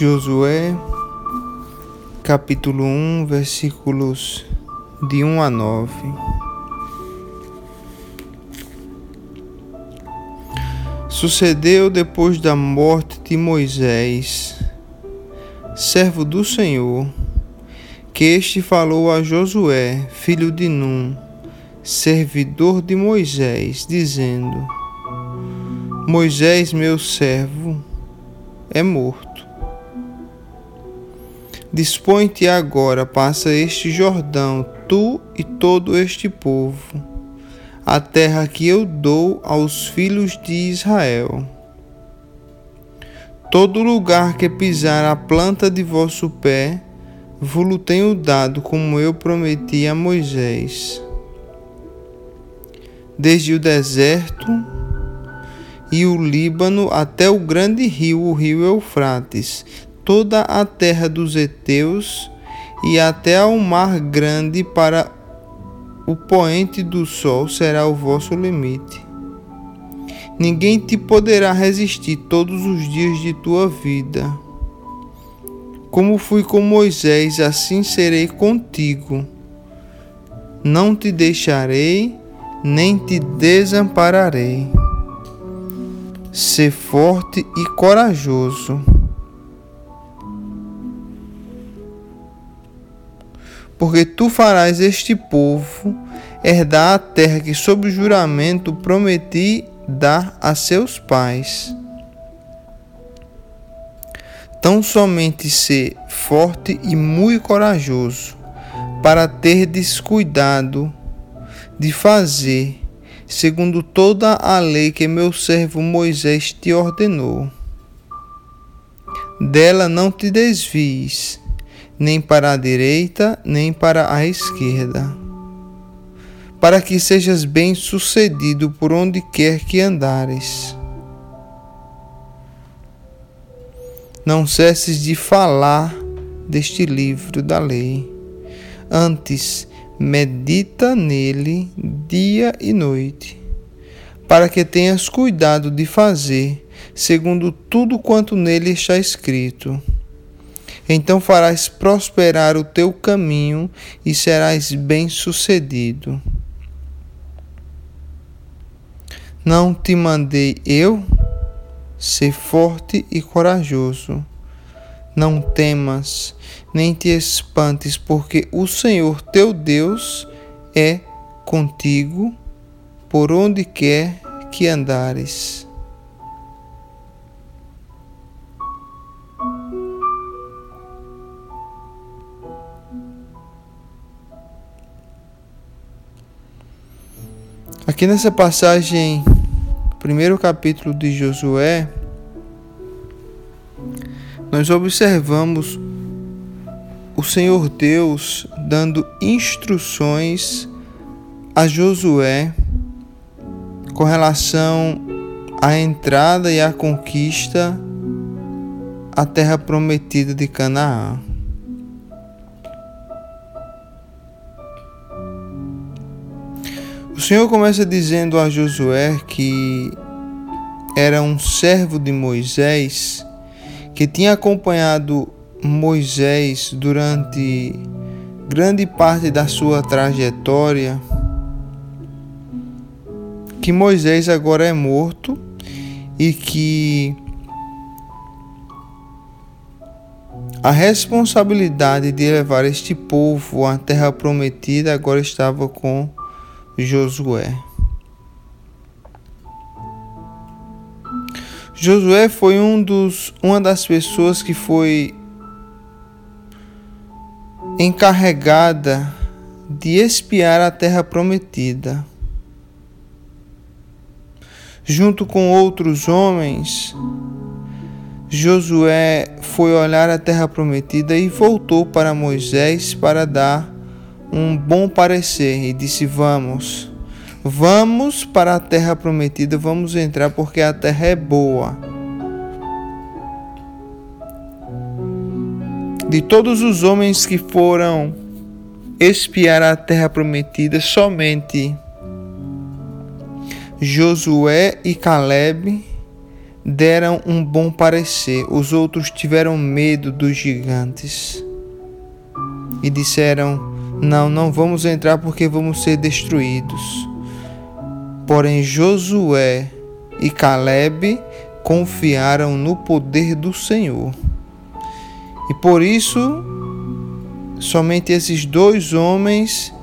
Josué, capítulo 1, versículos de 1 a 9. Sucedeu depois da morte de Moisés, servo do Senhor, que este falou a Josué, filho de Num, servidor de Moisés, dizendo: Moisés, meu servo, é morto Dispõe-te agora, passa este Jordão, tu e todo este povo, a terra que eu dou aos filhos de Israel. Todo lugar que pisar a planta de vosso pé, vos tenho dado, como eu prometi a Moisés. Desde o deserto e o Líbano até o grande rio, o rio Eufrates, toda a terra dos heteus e até ao mar grande para o poente do sol será o vosso limite. Ninguém te poderá resistir todos os dias de tua vida. Como fui com Moisés, assim serei contigo. Não te deixarei, nem te desampararei. Ser forte e corajoso porque tu farás este povo herdar a terra que, sob juramento, prometi dar a seus pais. Tão somente ser forte e muito corajoso, para ter descuidado de fazer, segundo toda a lei que meu servo Moisés te ordenou. Dela não te desvies nem para a direita, nem para a esquerda, para que sejas bem-sucedido por onde quer que andares. Não cesses de falar deste livro da lei. Antes, medita nele dia e noite, para que tenhas cuidado de fazer segundo tudo quanto nele está escrito então farás prosperar o teu caminho e serás bem-sucedido. Não te mandei eu? Ser forte e corajoso. Não temas, nem te espantes, porque o Senhor teu Deus é contigo por onde quer que andares. Aqui nessa passagem, primeiro capítulo de Josué, nós observamos o Senhor Deus dando instruções a Josué com relação à entrada e à conquista à terra prometida de Canaã. O Senhor começa dizendo a Josué que era um servo de Moisés, que tinha acompanhado Moisés durante grande parte da sua trajetória, que Moisés agora é morto e que a responsabilidade de levar este povo à terra prometida agora estava com Josué. Josué foi um dos, uma das pessoas que foi encarregada de espiar a terra prometida. Junto com outros homens, Josué foi olhar a terra prometida e voltou para Moisés para dar um bom parecer e disse: Vamos, vamos para a terra prometida, vamos entrar porque a terra é boa. De todos os homens que foram espiar a terra prometida, somente Josué e Caleb deram um bom parecer, os outros tiveram medo dos gigantes e disseram: Não, não vamos entrar porque vamos ser destruídos. Porém, Josué e Caleb confiaram no poder do Senhor. E por isso, somente esses dois homens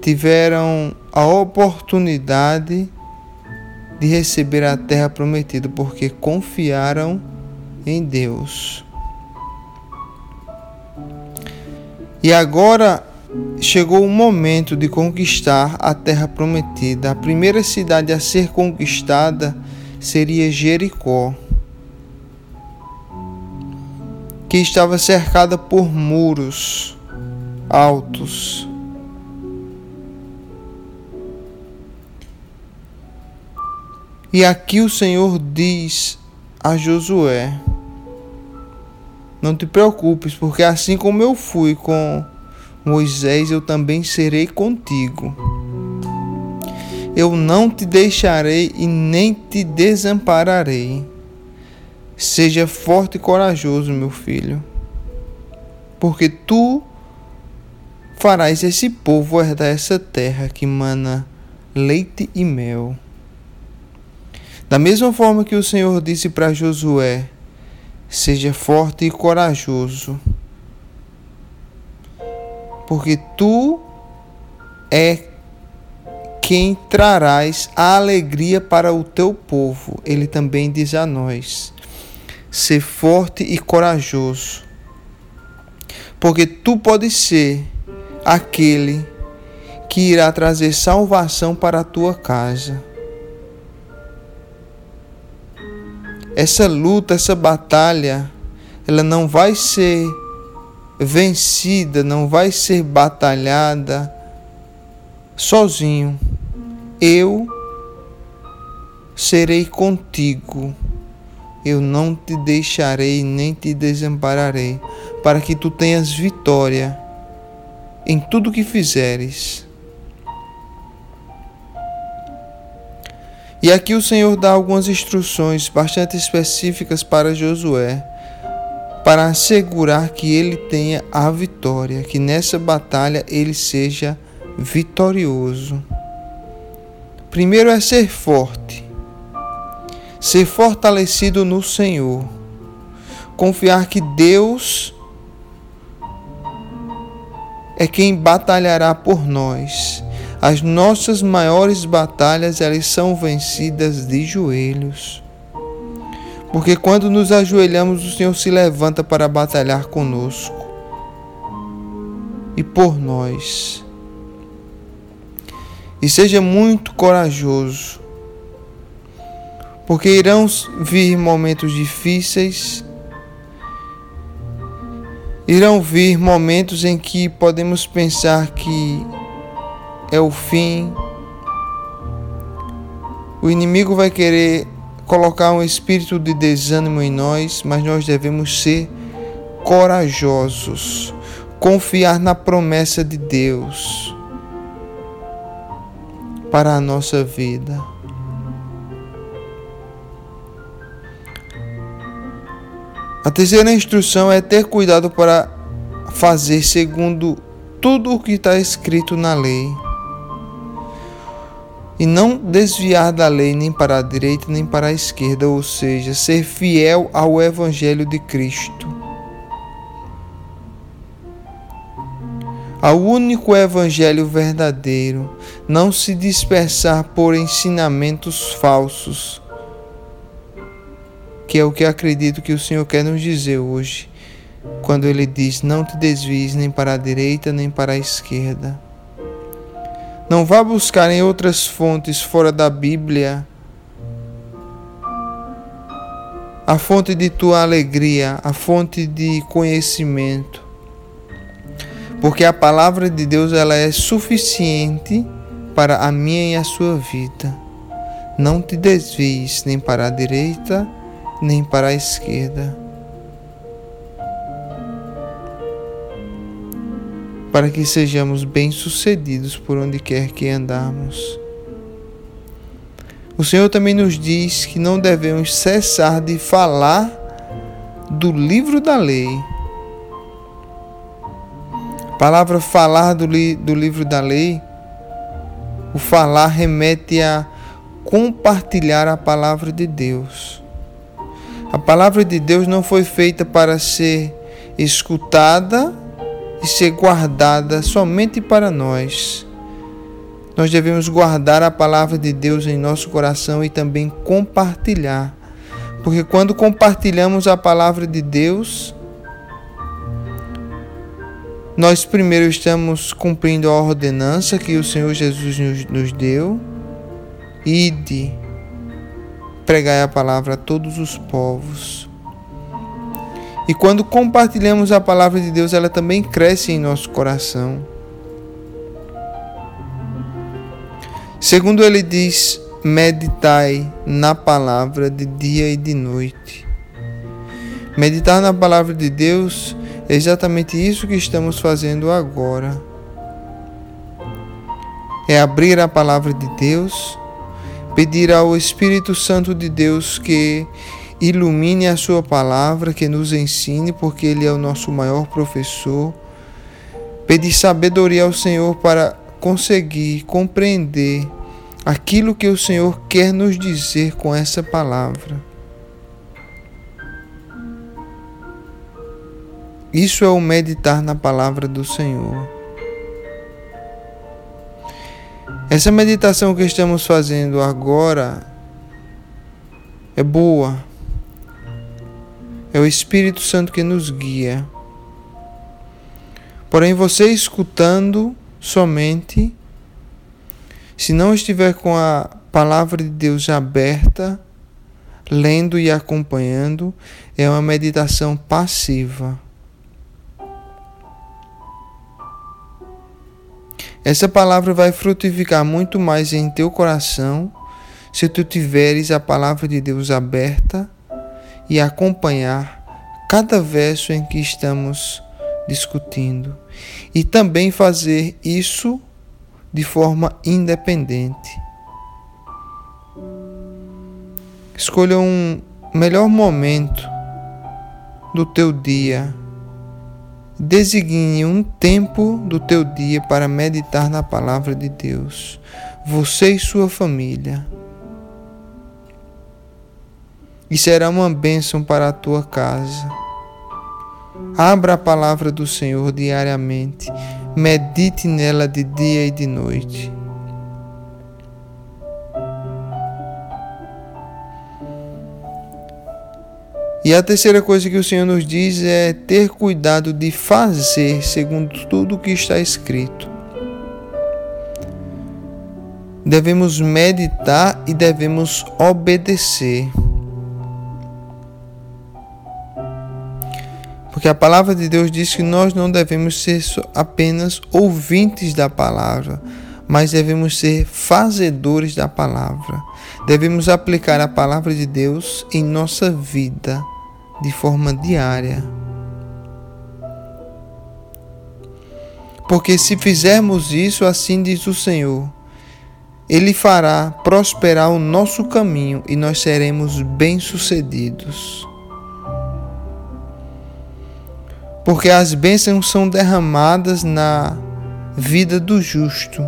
tiveram a oportunidade de receber a terra prometida, porque confiaram em Deus. E agora chegou o momento de conquistar a terra prometida. A primeira cidade a ser conquistada seria Jericó, que estava cercada por muros altos. E aqui o Senhor diz a Josué: não te preocupes, porque assim como eu fui com Moisés, eu também serei contigo. Eu não te deixarei e nem te desampararei. Seja forte e corajoso, meu filho, porque tu farás esse povo herdar essa terra que mana leite e mel. Da mesma forma que o Senhor disse para Josué: Seja forte e corajoso, porque tu é quem trarás a alegria para o teu povo. Ele também diz a nós: ser forte e corajoso, porque tu podes ser aquele que irá trazer salvação para a tua casa. Essa luta, essa batalha, ela não vai ser vencida, não vai ser batalhada sozinho. Eu serei contigo. Eu não te deixarei nem te desampararei, para que tu tenhas vitória em tudo que fizeres. E aqui o Senhor dá algumas instruções bastante específicas para Josué, para assegurar que ele tenha a vitória, que nessa batalha ele seja vitorioso. Primeiro é ser forte, ser fortalecido no Senhor, confiar que Deus é quem batalhará por nós as nossas maiores batalhas elas são vencidas de joelhos. Porque quando nos ajoelhamos, o Senhor se levanta para batalhar conosco e por nós. E seja muito corajoso, porque irão vir momentos difíceis, irão vir momentos em que podemos pensar que é o fim. O inimigo vai querer colocar um espírito de desânimo em nós, mas nós devemos ser corajosos, confiar na promessa de Deus para a nossa vida. A terceira instrução é ter cuidado para fazer segundo tudo o que está escrito na lei e não desviar da lei nem para a direita nem para a esquerda, ou seja, ser fiel ao Evangelho de Cristo. Ao único Evangelho verdadeiro, não se dispersar por ensinamentos falsos, que é o que acredito que o Senhor quer nos dizer hoje, quando Ele diz: Não te desvies nem para a direita nem para a esquerda. Não vá buscar em outras fontes fora da Bíblia a fonte de tua alegria, a fonte de conhecimento. Porque a palavra de Deus ela é suficiente para a minha e a sua vida. Não te desvies nem para a direita, nem para a esquerda. Para que sejamos bem-sucedidos por onde quer que andarmos. O Senhor também nos diz que não devemos cessar de falar do livro da lei. A palavra falar do, li do livro da lei, o falar remete a compartilhar a palavra de Deus. A palavra de Deus não foi feita para ser escutada e ser guardada somente para nós. Nós devemos guardar a palavra de Deus em nosso coração e também compartilhar. Porque quando compartilhamos a palavra de Deus, nós primeiro estamos cumprindo a ordenança que o Senhor Jesus nos, nos deu. Ide, pregai a palavra a todos os povos. E quando compartilhamos a palavra de Deus, ela também cresce em nosso coração. Segundo ele diz, meditai na palavra de dia e de noite. Meditar na palavra de Deus é exatamente isso que estamos fazendo agora. É abrir a palavra de Deus, pedir ao Espírito Santo de Deus que ilumine a Sua palavra, que nos ensine, porque Ele é o nosso maior professor. Pedir sabedoria ao Senhor para conseguir compreender aquilo que o Senhor quer nos dizer com essa palavra. Isso é o meditar na palavra do Senhor. Essa meditação que estamos fazendo agora é boa. É o Espírito Santo que nos guia. Porém, você escutando somente, se não estiver com a palavra de Deus aberta, lendo e acompanhando, é uma meditação passiva. Essa palavra vai frutificar muito mais em teu coração se tu tiveres a palavra de Deus aberta e acompanhar cada verso em que estamos discutindo. E também fazer isso de forma independente. Escolha um melhor momento do teu dia. Designe um tempo do teu dia para meditar na palavra de Deus. Você e sua família. E será uma bênção para a tua casa. Abra a palavra do Senhor diariamente medite nela de dia e de noite. E a terceira coisa que o Senhor nos diz é ter cuidado de fazer segundo tudo o que está escrito. Devemos meditar e devemos obedecer. Porque a palavra de Deus diz que nós não devemos ser apenas ouvintes da palavra, mas devemos ser fazedores da palavra. Devemos aplicar a palavra de Deus em nossa vida de forma diária. Porque se fizermos isso, assim diz o Senhor, Ele fará prosperar o nosso caminho e nós seremos bem-sucedidos. Porque as bênçãos são derramadas na vida do justo,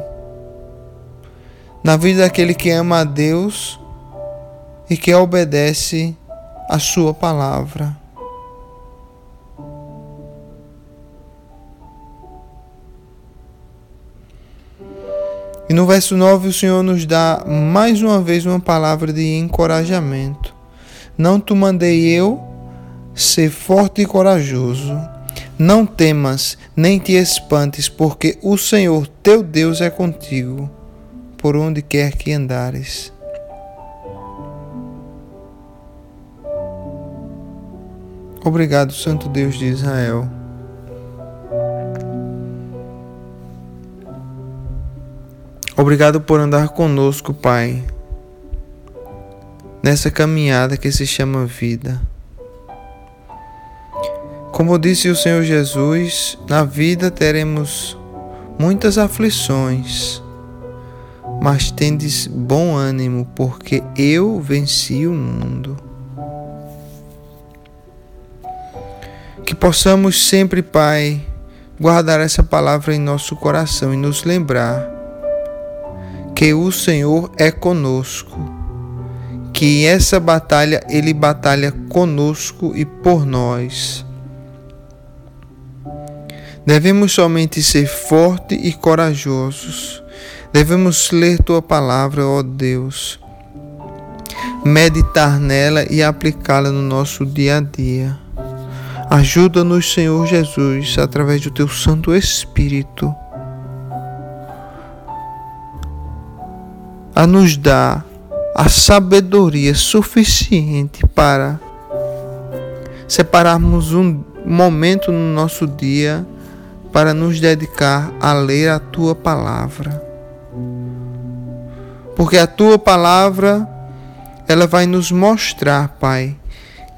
na vida daquele que ama a Deus e que obedece a Sua palavra. E no verso 9 o Senhor nos dá mais uma vez uma palavra de encorajamento. Não te mandei eu ser forte e corajoso. Não temas, nem te espantes, porque o Senhor teu Deus é contigo, por onde quer que andares. Obrigado, Santo Deus de Israel. Obrigado por andar conosco, Pai, nessa caminhada que se chama vida. Como disse o Senhor Jesus, na vida teremos muitas aflições, mas tendes bom ânimo, porque eu venci o mundo. Que possamos sempre, Pai, guardar essa palavra em nosso coração e nos lembrar que o Senhor é conosco, que essa batalha ele batalha conosco e por nós. Devemos somente ser fortes e corajosos. Devemos ler tua palavra, ó Deus, meditar nela e aplicá-la no nosso dia a dia. Ajuda-nos, Senhor Jesus, através do teu Santo Espírito, a nos dar a sabedoria suficiente para separarmos um momento no nosso dia para nos dedicar a ler a tua palavra. Porque a tua palavra ela vai nos mostrar, Pai,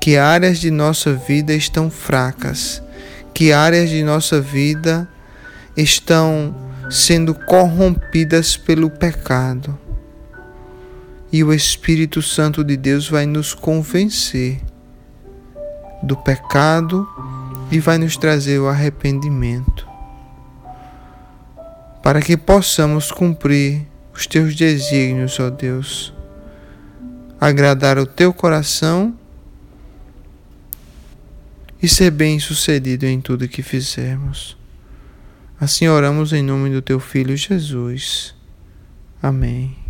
que áreas de nossa vida estão fracas, que áreas de nossa vida estão sendo corrompidas pelo pecado. E o Espírito Santo de Deus vai nos convencer do pecado e vai nos trazer o arrependimento, para que possamos cumprir os teus desígnios, ó Deus, agradar o teu coração e ser bem-sucedido em tudo que fizermos. Assim oramos em nome do teu Filho Jesus. Amém.